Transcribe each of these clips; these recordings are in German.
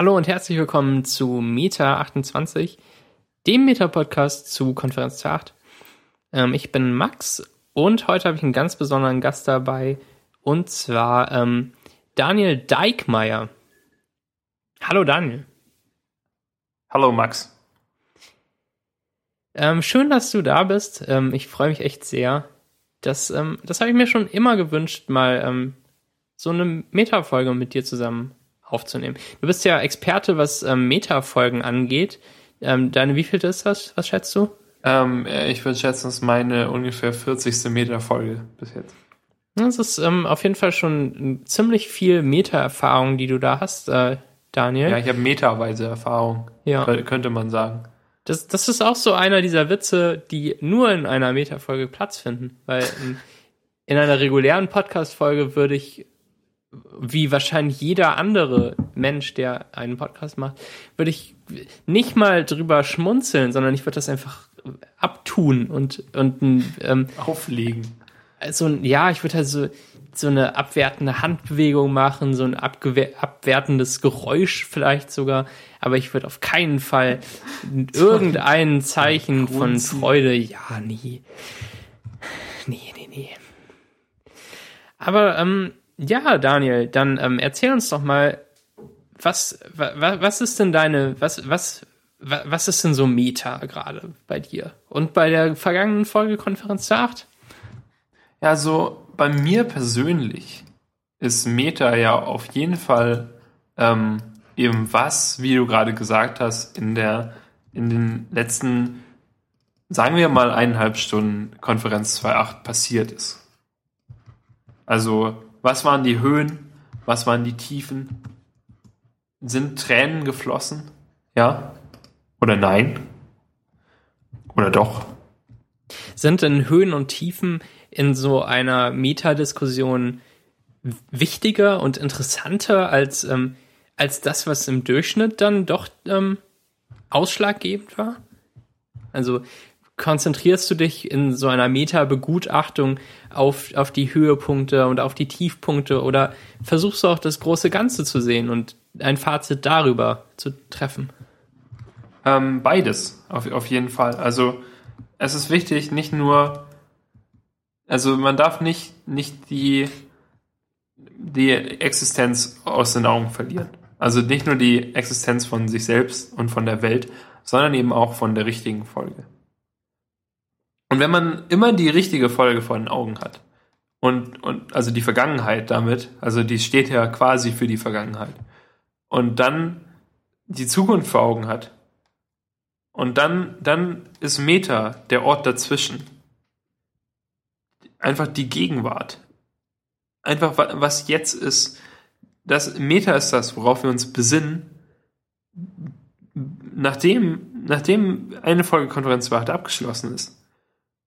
Hallo und herzlich willkommen zu Meta 28, dem Meta-Podcast zu Konferenz 28. Ähm, ich bin Max und heute habe ich einen ganz besonderen Gast dabei und zwar ähm, Daniel Dijkmeier. Hallo Daniel. Hallo Max. Ähm, schön, dass du da bist. Ähm, ich freue mich echt sehr. Das, ähm, das habe ich mir schon immer gewünscht, mal ähm, so eine Meta-Folge mit dir zusammen aufzunehmen. Du bist ja Experte, was ähm, Meta-Folgen angeht. Ähm, deine wievielte ist das? Was schätzt du? Ähm, ich würde schätzen, es ist meine ungefähr 40. Meta-Folge bis jetzt. Das ist ähm, auf jeden Fall schon ziemlich viel Meta-Erfahrung, die du da hast, äh, Daniel. Ja, ich habe metaweise Erfahrung, Ja. könnte man sagen. Das, das ist auch so einer dieser Witze, die nur in einer Meta-Folge Platz finden. Weil in, in einer regulären Podcast-Folge würde ich, wie wahrscheinlich jeder andere Mensch, der einen Podcast macht, würde ich nicht mal drüber schmunzeln, sondern ich würde das einfach abtun und, und ähm, Auflegen. so ein, ja, ich würde halt so, so eine abwertende Handbewegung machen, so ein abwertendes Geräusch vielleicht sogar, aber ich würde auf keinen Fall irgendein Zeichen von. Freude, ja, nie. Nee, nee, nee. Aber, ähm, ja, Daniel, dann ähm, erzähl uns doch mal, was, wa, wa- was ist denn deine, was, was, wa- was ist denn so Meta gerade bei dir? Und bei der vergangenen Folge Konferenz 8? Ja, so bei mir persönlich ist Meta ja auf jeden Fall ähm, eben was, wie du gerade gesagt hast, in der in den letzten, sagen wir mal eineinhalb Stunden Konferenz 2.8 passiert ist. Also, was waren die Höhen? Was waren die Tiefen? Sind Tränen geflossen? Ja? Oder nein? Oder doch? Sind denn Höhen und Tiefen in so einer Metadiskussion wichtiger und interessanter als, ähm, als das, was im Durchschnitt dann doch ähm, ausschlaggebend war? Also konzentrierst du dich in so einer Meta-Begutachtung auf, auf die Höhepunkte und auf die Tiefpunkte oder versuchst du auch das große Ganze zu sehen und ein Fazit darüber zu treffen? Ähm, beides, auf, auf jeden Fall. Also es ist wichtig, nicht nur, also man darf nicht, nicht die, die Existenz aus den Augen verlieren. Also nicht nur die Existenz von sich selbst und von der Welt, sondern eben auch von der richtigen Folge. Und wenn man immer die richtige Folge vor den Augen hat, und, und also die Vergangenheit damit, also die steht ja quasi für die Vergangenheit, und dann die Zukunft vor Augen hat, und dann, dann ist Meta der Ort dazwischen. Einfach die Gegenwart. Einfach wa- was jetzt ist. Das Meta ist das, worauf wir uns besinnen, nachdem, nachdem eine Folge Konferenz 2 abgeschlossen ist.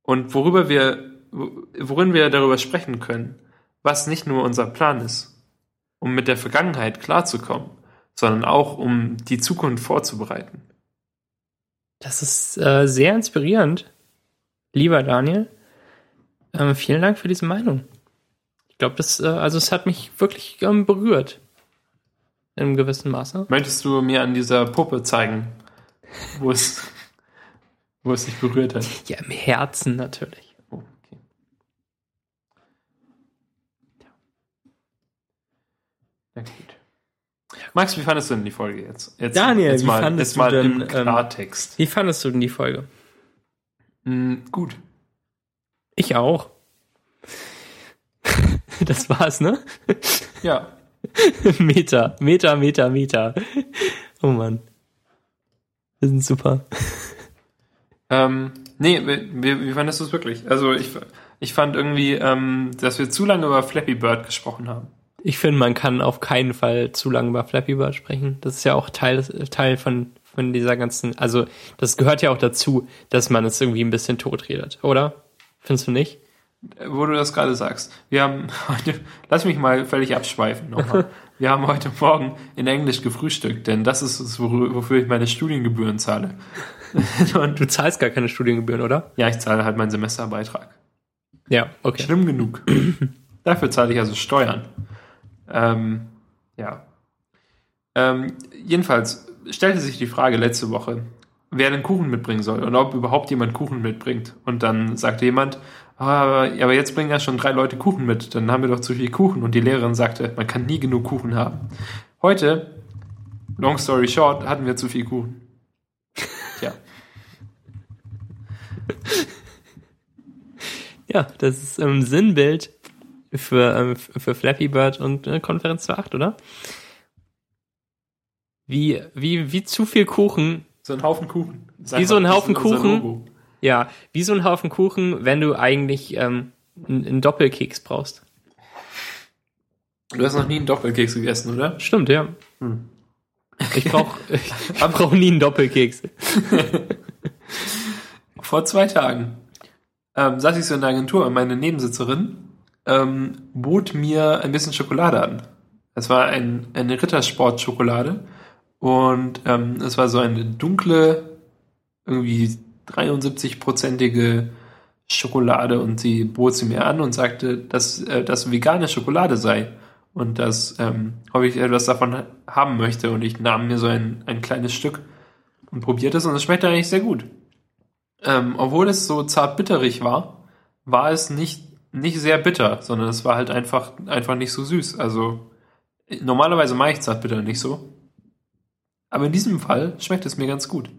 Und worüber wir, worin wir darüber sprechen können, was nicht nur unser Plan ist, um mit der Vergangenheit klarzukommen, sondern auch um die Zukunft vorzubereiten. Das ist äh, sehr inspirierend, lieber Daniel. Ähm, vielen Dank für diese Meinung. Ich glaube, das, äh, also es hat mich wirklich ähm, berührt. In einem gewissen Maße. Möchtest du mir an dieser Puppe zeigen, wo es, wo es sich berührt hat? Ja, im Herzen natürlich. Oh, okay. Ja, gut. Max, wie fandest du denn die Folge jetzt? jetzt Daniel, jetzt wie mal, fandest jetzt mal du denn, im ähm, Klartext. Wie fandest du denn die Folge? Mm, gut. Ich auch. Das war's, ne? Ja. Meter, Meter, Meter, Meter. Oh Mann. Wir sind super. Ähm, nee, wie, wie, fandest du es wirklich? Also ich, ich fand irgendwie, ähm, dass wir zu lange über Flappy Bird gesprochen haben. Ich finde, man kann auf keinen Fall zu lange über Flappy Bird sprechen. Das ist ja auch Teil, Teil von, von dieser ganzen, also das gehört ja auch dazu, dass man es irgendwie ein bisschen totredet, oder? Findest du nicht? Äh, Wo du das gerade sagst. Wir haben heute, lass mich mal völlig abschweifen nochmal. Wir haben heute Morgen in Englisch gefrühstückt, denn das ist es, wofür ich meine Studiengebühren zahle. Und Du zahlst gar keine Studiengebühren, oder? ja, ich zahle halt meinen Semesterbeitrag. Ja, okay. Schlimm genug. Dafür zahle ich also Steuern. Ähm, ja. Ähm, jedenfalls stellte sich die Frage letzte Woche, wer den Kuchen mitbringen soll und ob überhaupt jemand Kuchen mitbringt. Und dann sagte jemand, ah, aber jetzt bringen ja schon drei Leute Kuchen mit, dann haben wir doch zu viel Kuchen. Und die Lehrerin sagte, man kann nie genug Kuchen haben. Heute, long story short, hatten wir zu viel Kuchen. Tja. Ja, das ist ein ähm, Sinnbild für, ähm, für Flappy Bird und äh, Konferenz 2.8, oder? Wie, wie, wie zu viel Kuchen. So ein Haufen Kuchen. Wie so ein Haufen Kuchen. Ja, wie so ein Haufen Kuchen, wenn du eigentlich ähm, einen Doppelkeks brauchst. Du hast noch nie einen Doppelkeks gegessen, oder? Stimmt, ja. Hm. Ich brauche ich brauch nie einen Doppelkeks. Vor zwei Tagen ähm, saß ich so in der Agentur und meine Nebensitzerin ähm, bot mir ein bisschen Schokolade an. Es war ein, eine Rittersport-Schokolade und ähm, es war so eine dunkle, irgendwie 73-prozentige Schokolade und sie bot sie mir an und sagte, dass äh, das vegane Schokolade sei und dass ähm, ob ich etwas davon haben möchte und ich nahm mir so ein, ein kleines Stück und probierte es und es schmeckte eigentlich sehr gut. Ähm, obwohl es so zart bitterig war, war es nicht nicht sehr bitter, sondern es war halt einfach einfach nicht so süß. Also normalerweise mache ich zart bitter nicht so, aber in diesem Fall schmeckt es mir ganz gut.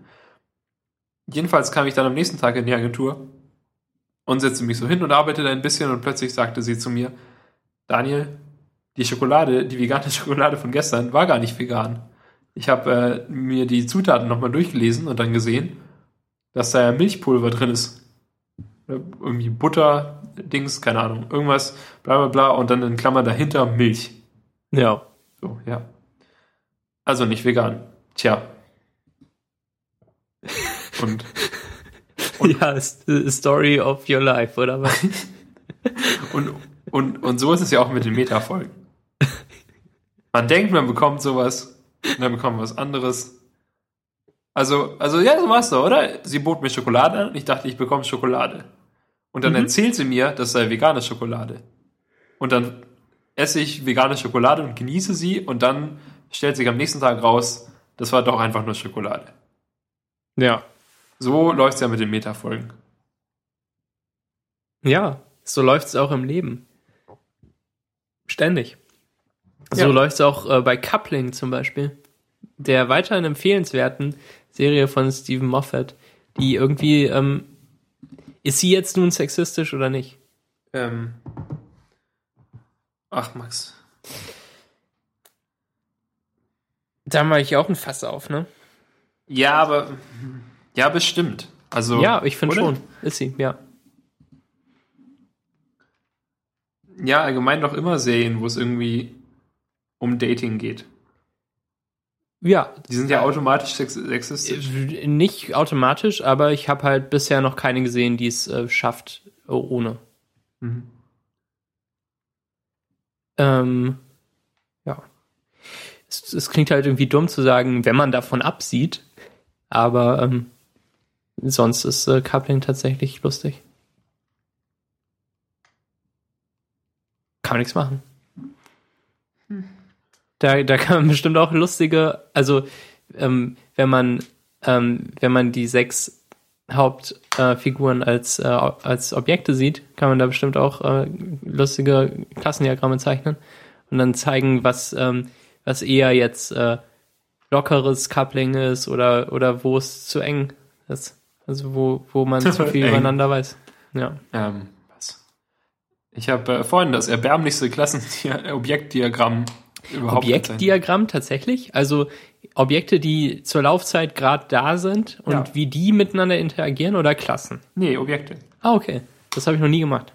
Jedenfalls kam ich dann am nächsten Tag in die Agentur und setzte mich so hin und arbeitete ein bisschen und plötzlich sagte sie zu mir, Daniel, die Schokolade, die vegane Schokolade von gestern war gar nicht vegan. Ich habe äh, mir die Zutaten nochmal durchgelesen und dann gesehen, dass da ja Milchpulver drin ist. Irgendwie Butter, Dings, keine Ahnung, irgendwas, bla bla bla und dann in Klammer dahinter Milch. Ja. So, ja. Also nicht vegan. Tja. Und, und ja, Story of your life, oder was? und, und, und so ist es ja auch mit den Metafolgen. Man denkt, man bekommt sowas, und dann bekommt man was anderes. Also, also ja, so war's doch, oder? Sie bot mir Schokolade an und ich dachte, ich bekomme Schokolade. Und dann mhm. erzählt sie mir, das sei vegane Schokolade. Und dann esse ich vegane Schokolade und genieße sie und dann stellt sich am nächsten Tag raus, das war doch einfach nur Schokolade. Ja. So läuft es ja mit den Metafolgen. Ja, so läuft es auch im Leben. Ständig. So ja. läuft es auch äh, bei Coupling zum Beispiel. Der weiterhin empfehlenswerten Serie von Stephen Moffat, die irgendwie, ähm, ist sie jetzt nun sexistisch oder nicht? Ähm. Ach, Max. Da mache ich auch ein Fass auf, ne? Ja, aber ja, bestimmt. Also ja, ich finde schon, ist sie, ja. Ja, allgemein doch immer Serien, wo es irgendwie um Dating geht. Ja. Die sind ja automatisch sexistisch. Äh, nicht automatisch, aber ich habe halt bisher noch keine gesehen, die es äh, schafft ohne. Mhm. Ähm, es, es, klingt halt irgendwie dumm zu sagen, wenn man davon absieht, aber ähm, sonst ist äh, Coupling tatsächlich lustig. Kann man nichts machen. Da, da kann man bestimmt auch lustige, also ähm, wenn man ähm, wenn man die sechs Hauptfiguren äh, als, äh, als Objekte sieht, kann man da bestimmt auch äh, lustige Klassendiagramme zeichnen und dann zeigen, was ähm, was eher jetzt äh, lockeres Coupling ist oder, oder wo es zu eng ist. Also wo, wo man zu viel übereinander weiß. Ja. Ähm, was? Ich habe äh, vorhin das erbärmlichste Klassenobjektdiagramm überhaupt Objektdiagramm tatsächlich? Also Objekte, die zur Laufzeit gerade da sind und ja. wie die miteinander interagieren oder Klassen? Nee, Objekte. Ah, okay. Das habe ich noch nie gemacht.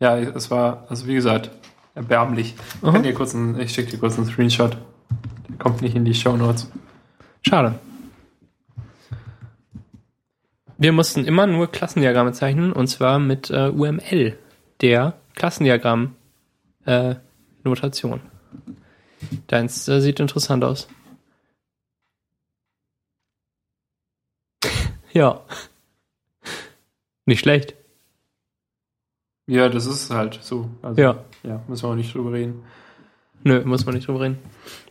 Ja, es war, also wie gesagt, erbärmlich. Ich, kann dir kurz einen, ich schicke dir kurz einen Screenshot. Der kommt nicht in die Show Notes. Schade. Wir mussten immer nur Klassendiagramme zeichnen und zwar mit äh, UML, der Klassendiagramm-Notation. Äh, Deins äh, sieht interessant aus. ja. Nicht schlecht. Ja, das ist halt so. Also, ja. Ja, müssen wir auch nicht drüber reden. Nö, muss man nicht drüber reden.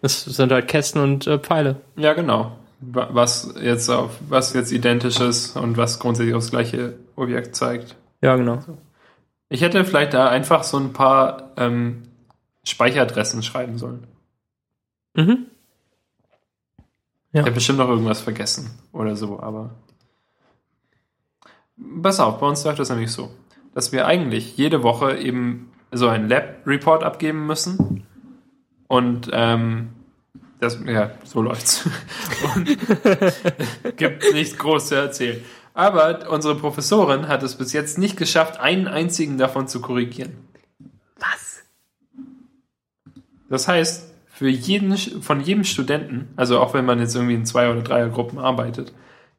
Das sind halt Kästen und äh, Pfeile. Ja, genau. Wa- Was jetzt auf was jetzt identisch ist und was grundsätzlich aufs gleiche Objekt zeigt. Ja, genau. Ich hätte vielleicht da einfach so ein paar ähm, Speicheradressen schreiben sollen. Mhm. Ich habe bestimmt noch irgendwas vergessen oder so, aber. Pass auf, bei uns läuft das nämlich so, dass wir eigentlich jede Woche eben so einen Lab-Report abgeben müssen. Und ähm, das, ja, so läuft's. Und gibt nichts groß zu erzählen. Aber unsere Professorin hat es bis jetzt nicht geschafft, einen einzigen davon zu korrigieren. Was? Das heißt, für jeden, von jedem Studenten, also auch wenn man jetzt irgendwie in zwei oder dreier Gruppen arbeitet,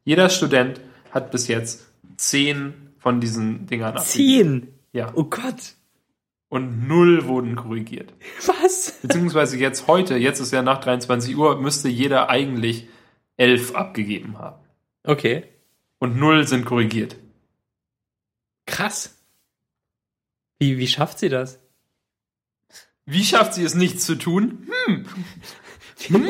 jeder Student hat bis jetzt zehn von diesen Dingern abgegeben. Zehn. Ja. Oh Gott. Und null wurden korrigiert. Was? Beziehungsweise jetzt heute, jetzt ist ja nach 23 Uhr, müsste jeder eigentlich elf abgegeben haben. Okay. Und null sind korrigiert. Krass. Wie, wie schafft sie das? Wie schafft sie es nicht zu tun? Hm. hm.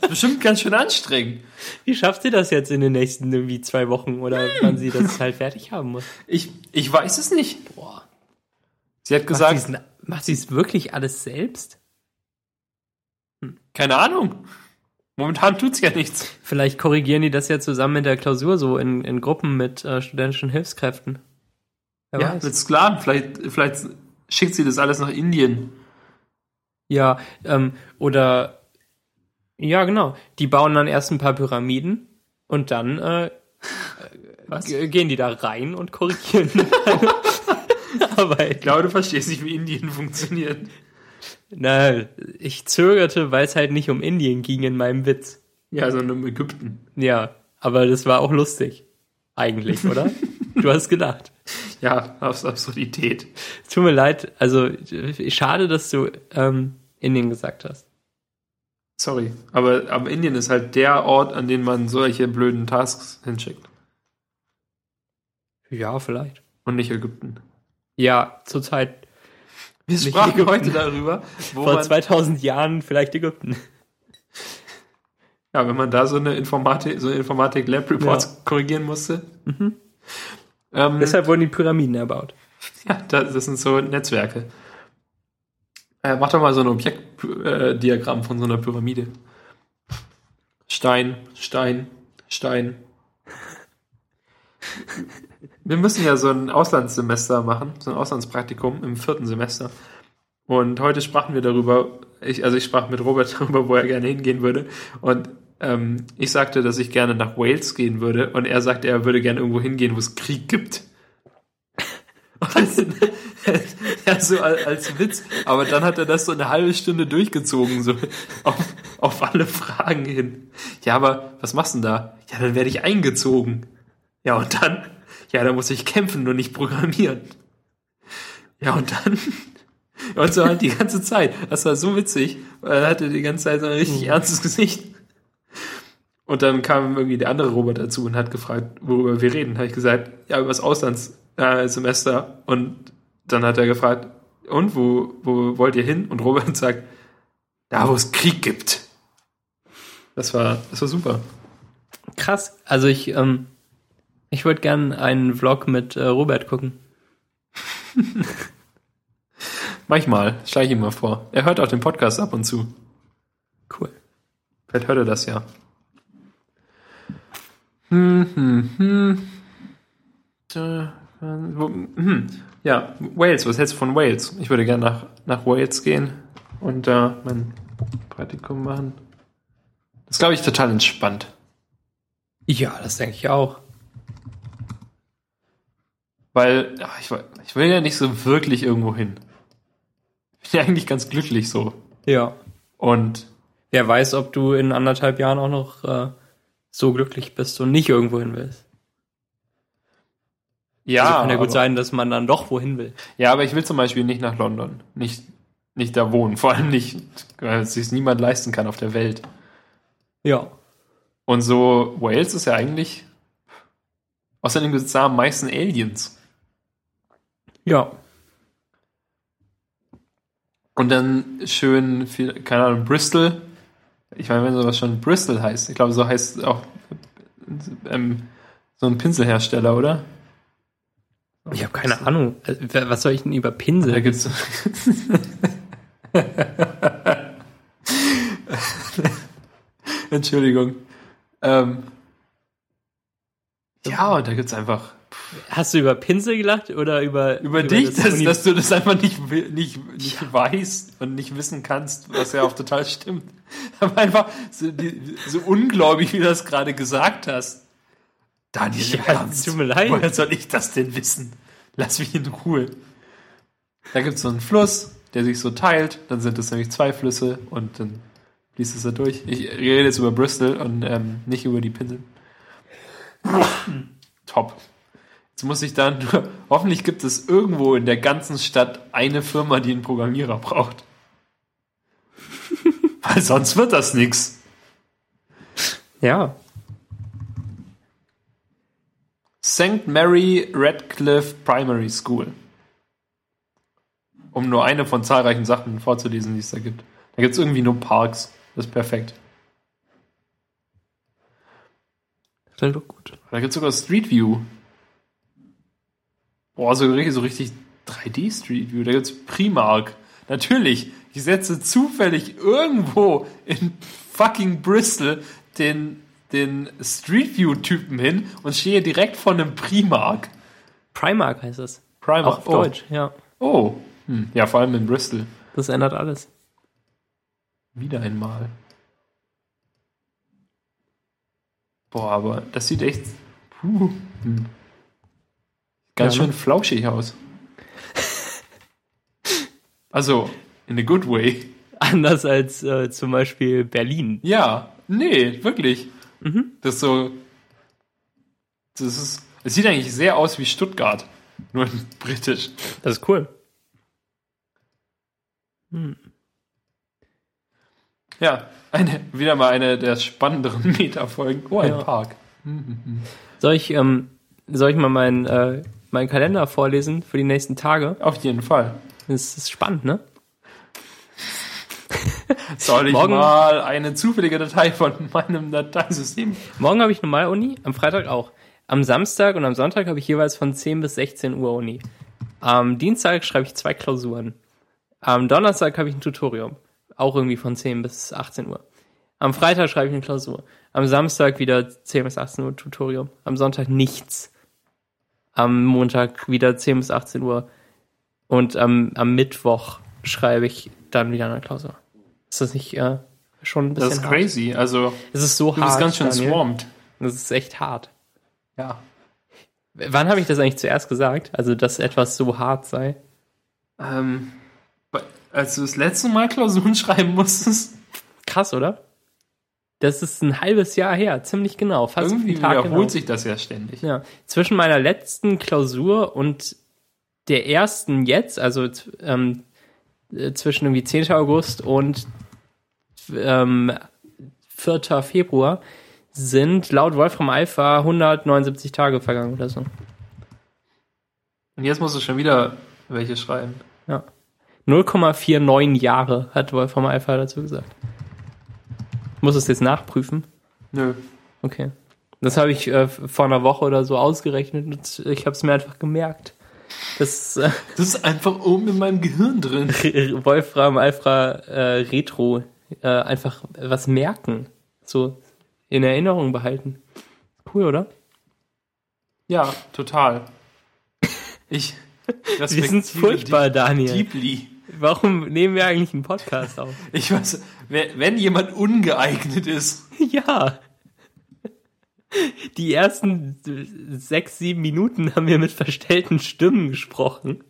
Ist bestimmt ganz schön anstrengend. Wie schafft sie das jetzt in den nächsten irgendwie zwei Wochen oder wann sie das halt fertig haben muss? Ich, ich weiß es nicht. Boah. Sie hat gesagt, macht sie es wirklich alles selbst? keine Ahnung. Momentan tut's ja nichts. Vielleicht korrigieren die das ja zusammen mit der Klausur so in, in Gruppen mit äh, studentischen Hilfskräften. Wer Ja, weiß. mit Sklaven. Vielleicht, vielleicht schickt sie das alles nach Indien. Ja, ähm, oder ja, genau. Die bauen dann erst ein paar Pyramiden und dann äh, Was? gehen die da rein und korrigieren Arbeit. Ich glaube, du verstehst nicht, wie Indien funktioniert. Na, ich zögerte, weil es halt nicht um Indien ging in meinem Witz. Ja, sondern um Ägypten. Ja, aber das war auch lustig. Eigentlich, oder? du hast gedacht. Ja, aus Absurdität. Tut mir leid, also schade, dass du ähm, Indien gesagt hast. Sorry. Aber, aber Indien ist halt der Ort, an den man solche blöden Tasks hinschickt. Ja, vielleicht. Und nicht Ägypten. Ja, zurzeit Wir sprachen Ägypten. heute darüber, wo vor man, 2000 Jahren vielleicht Ägypten. ja, wenn man da so eine Informatik, so Informatik-Lab-Reports korrigieren musste. Ähm, Deshalb wurden die Pyramiden erbaut. Ja, das, das sind so Netzwerke. Äh, mach doch mal so ein Objektdiagramm von so einer Pyramide. Stein, Stein, Stein. Wir müssen ja so ein Auslandssemester machen, so ein Auslandspraktikum im vierten Semester. Und heute sprachen wir darüber, ich, also ich sprach mit Robert darüber, wo er gerne hingehen würde. Und ähm, ich sagte, dass ich gerne nach Wales gehen würde. Und er sagte, er würde gerne irgendwo hingehen, wo es Krieg gibt. Und ja, so als, Witz. Aber dann hat er das so eine halbe Stunde durchgezogen, so auf, auf alle Fragen hin. Ja, aber was machst du denn da? Ja, dann werde ich eingezogen. Ja, und dann? Ja, da muss ich kämpfen und nicht programmieren. Ja, und dann? Und so halt die ganze Zeit. Das war so witzig. Er hatte die ganze Zeit so ein richtig ernstes Gesicht. Und dann kam irgendwie der andere Robert dazu und hat gefragt, worüber wir reden. Habe ich gesagt, ja, über das Auslandssemester. Und dann hat er gefragt, und wo, wo wollt ihr hin? Und Robert sagt, da, wo es Krieg gibt. Das war, das war super. Krass. Also ich, ähm, ich würde gern einen Vlog mit äh, Robert gucken. Manchmal, schlage ich ihm mal vor. Er hört auch den Podcast ab und zu. Cool. Vielleicht hört er das ja. Hm, hm, hm. Da, hm. Ja, Wales, was hältst du von Wales? Ich würde gerne nach, nach Wales gehen und da mein Praktikum machen. Das ist, glaube ich, total entspannt. Ja, das denke ich auch. Weil ach, ich, will- ich will ja nicht so wirklich irgendwo hin. Ich bin ja eigentlich ganz glücklich so. Ja. Und Wer weiß, ob du in anderthalb Jahren auch noch äh, so glücklich bist und nicht irgendwo hin willst. Ja, also kann ja gut sein, dass man dann doch wohin will. Ja, aber ich will zum Beispiel nicht nach London. Nicht, nicht da wohnen. Vor allem nicht, weil es sich niemand leisten kann auf der Welt. Ja. Und so, Wales ist ja eigentlich. Außerdem gibt es da am meisten Aliens. Ja. Und dann schön viel, keine Ahnung, Bristol. Ich meine, wenn sowas schon Bristol heißt, ich glaube, so heißt auch ähm, so ein Pinselhersteller, oder? Ich habe keine Ahnung. Äh, Was soll ich denn über Pinsel? Da gibt's. Entschuldigung. Ähm, ja, und da gibt's einfach Hast du über Pinsel gelacht oder über über, dich, das dass, dass du das einfach nicht, nicht, nicht weißt und nicht wissen kannst, was ja auch total stimmt. Aber einfach so, die, so unglaublich, wie du das gerade gesagt hast. Daniel, Ja, Ernst, tut mir leid. woher soll ich das denn wissen? Lass mich in Ruhe. Da gibt's so einen Fluss, der sich so teilt, dann sind es nämlich zwei Flüsse und dann fließt es da durch. Ich rede jetzt über Bristol und ähm, nicht über die Pinsel. Top. Jetzt muss ich dann nur, hoffentlich gibt es irgendwo in der ganzen Stadt eine Firma, die einen Programmierer braucht. Weil sonst wird das nix. Ja. St. Mary Radcliffe Primary School. Um nur eine von zahlreichen Sachen vorzulesen, die es da gibt. Da gibt es irgendwie nur Parks. Das ist perfekt. Das klingt doch gut. Da gibt es sogar Street View. Boah, so richtig, so richtig 3D Street View. Da gibt es Primark. Natürlich, ich setze zufällig irgendwo in fucking Bristol den, den Street View Typen hin und stehe direkt vor einem Primark. Primark heißt es. Primark. Auch auf oh. Deutsch, ja. Oh. Hm. Ja, vor allem in Bristol. Das ändert alles. Wieder einmal. Boah, aber das sieht echt puh, hm. ganz Ja, ne? schön flauschig aus. Also, in a good way. Anders als äh, zum Beispiel Berlin. Ja, nee, wirklich. Mhm. Das ist so. Das ist. Es sieht eigentlich sehr aus wie Stuttgart. Nur in britisch. Das ist cool. Hm. Ja, eine, wieder mal eine der spannenderen Metafolgen. Oh, ein Ja. Park. Soll ich, ähm, soll ich mal meinen äh, meinen Kalender vorlesen für die nächsten Tage? Auf jeden Fall. Das ist spannend, ne? Soll ich Morgen- mal eine zufällige Datei von meinem Dateisystem? Morgen habe ich normal Uni, am Freitag auch. Am Samstag und am Sonntag habe ich jeweils von 10 bis 16 Uhr Uni. Am Dienstag schreibe ich zwei Klausuren. Am Donnerstag habe ich ein Tutorium. Auch irgendwie von 10 bis 18 Uhr. Am Freitag schreibe ich eine Klausur. Am Samstag wieder 10 bis 18 Uhr Tutorium. Am Sonntag nichts. Am Montag wieder 10 bis 18 Uhr. Und am, am Mittwoch schreibe ich dann wieder eine Klausur. Ist das nicht äh, schon ein bisschen Das ist hart? crazy. Also, Es ist so du hart. bist ganz schön Daniel. swarmed. Das ist echt hart. Ja. Wann habe ich das eigentlich zuerst gesagt? Also, dass etwas so hart sei? Ähm, als du das letzte Mal Klausuren schreiben musstest, Krass, oder? Das ist ein halbes Jahr her, ziemlich genau. Fast irgendwie wiederholt genau. sich das ja ständig. Ja. Zwischen meiner letzten Klausur und der ersten jetzt, also ähm, äh, zwischen irgendwie 10. August und ähm, 4. Februar, sind laut Wolfram Alpha 179 Tage vergangen oder so. Und jetzt musst du schon wieder welche schreiben. Ja. 0,49 Jahre hat Wolfram Alpha dazu gesagt. Muss es jetzt nachprüfen? Nö. Okay. Das habe ich äh, vor einer Woche oder so ausgerechnet und ich habe es mir einfach gemerkt. Das äh, Das ist einfach oben in meinem Gehirn drin. Wolfram Alpha äh, Retro äh, einfach was merken, so in Erinnerung behalten. Cool, oder? Ja, total. Ich Wir sind furchtbar, Daniel. Deeply. Warum nehmen wir eigentlich einen Podcast auf? Ich weiß, wenn jemand ungeeignet ist, ja. Die ersten sechs, sieben Minuten haben wir mit verstellten Stimmen gesprochen.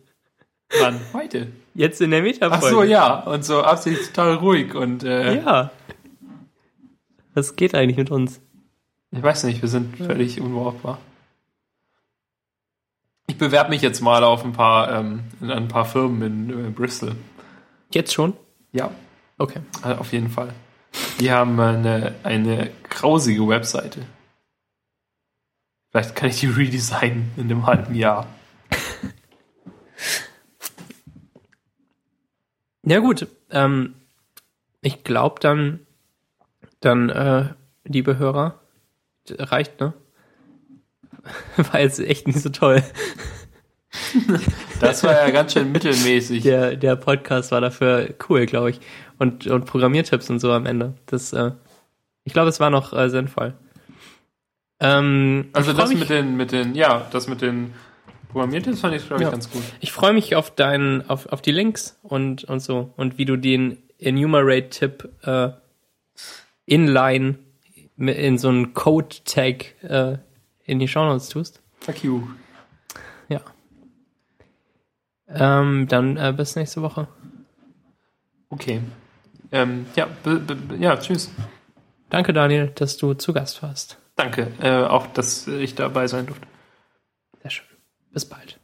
dann heute. Jetzt in der Ach Metafolge. so, ja. Und so absichtlich total ruhig. Und äh, Ja. Was geht eigentlich mit uns? ich weiß nicht, wir sind völlig unbrauchbar. Ich bewerbe mich jetzt mal auf ein paar, ähm, in ein paar Firmen in äh, Bristol. Jetzt schon? Ja, Okay. äh, auf jeden Fall. Die haben eine, eine grausige Webseite. Vielleicht kann ich die redesignen in einem halben Jahr. Ja gut, ähm, ich glaube dann, dann, äh, liebe Hörer, reicht, ne? War jetzt echt nicht so toll. Das war ja ganz schön mittelmäßig. Der, der Podcast war dafür cool, glaube ich. Und, und Programmiertipps und so am Ende. Das, äh, ich glaube, es war noch äh, sinnvoll. Ähm, Also das mich, mit den, mit den, ja, das mit den Programmiertipps fand ich, glaube ich, Ja. ganz gut. Ich freue mich auf deinen, auf, auf die Links und, und so und wie du den Enumerate-Tipp äh, inline in so einen Code-Tag äh, in die Shownotes tust. Fuck you. Ja. Ähm, dann äh, bis nächste Woche. Okay. Ähm, ja, b- b- ja, tschüss. Danke, Daniel, dass du zu Gast warst. Danke, äh, auch, dass ich dabei sein durfte. Bis bald.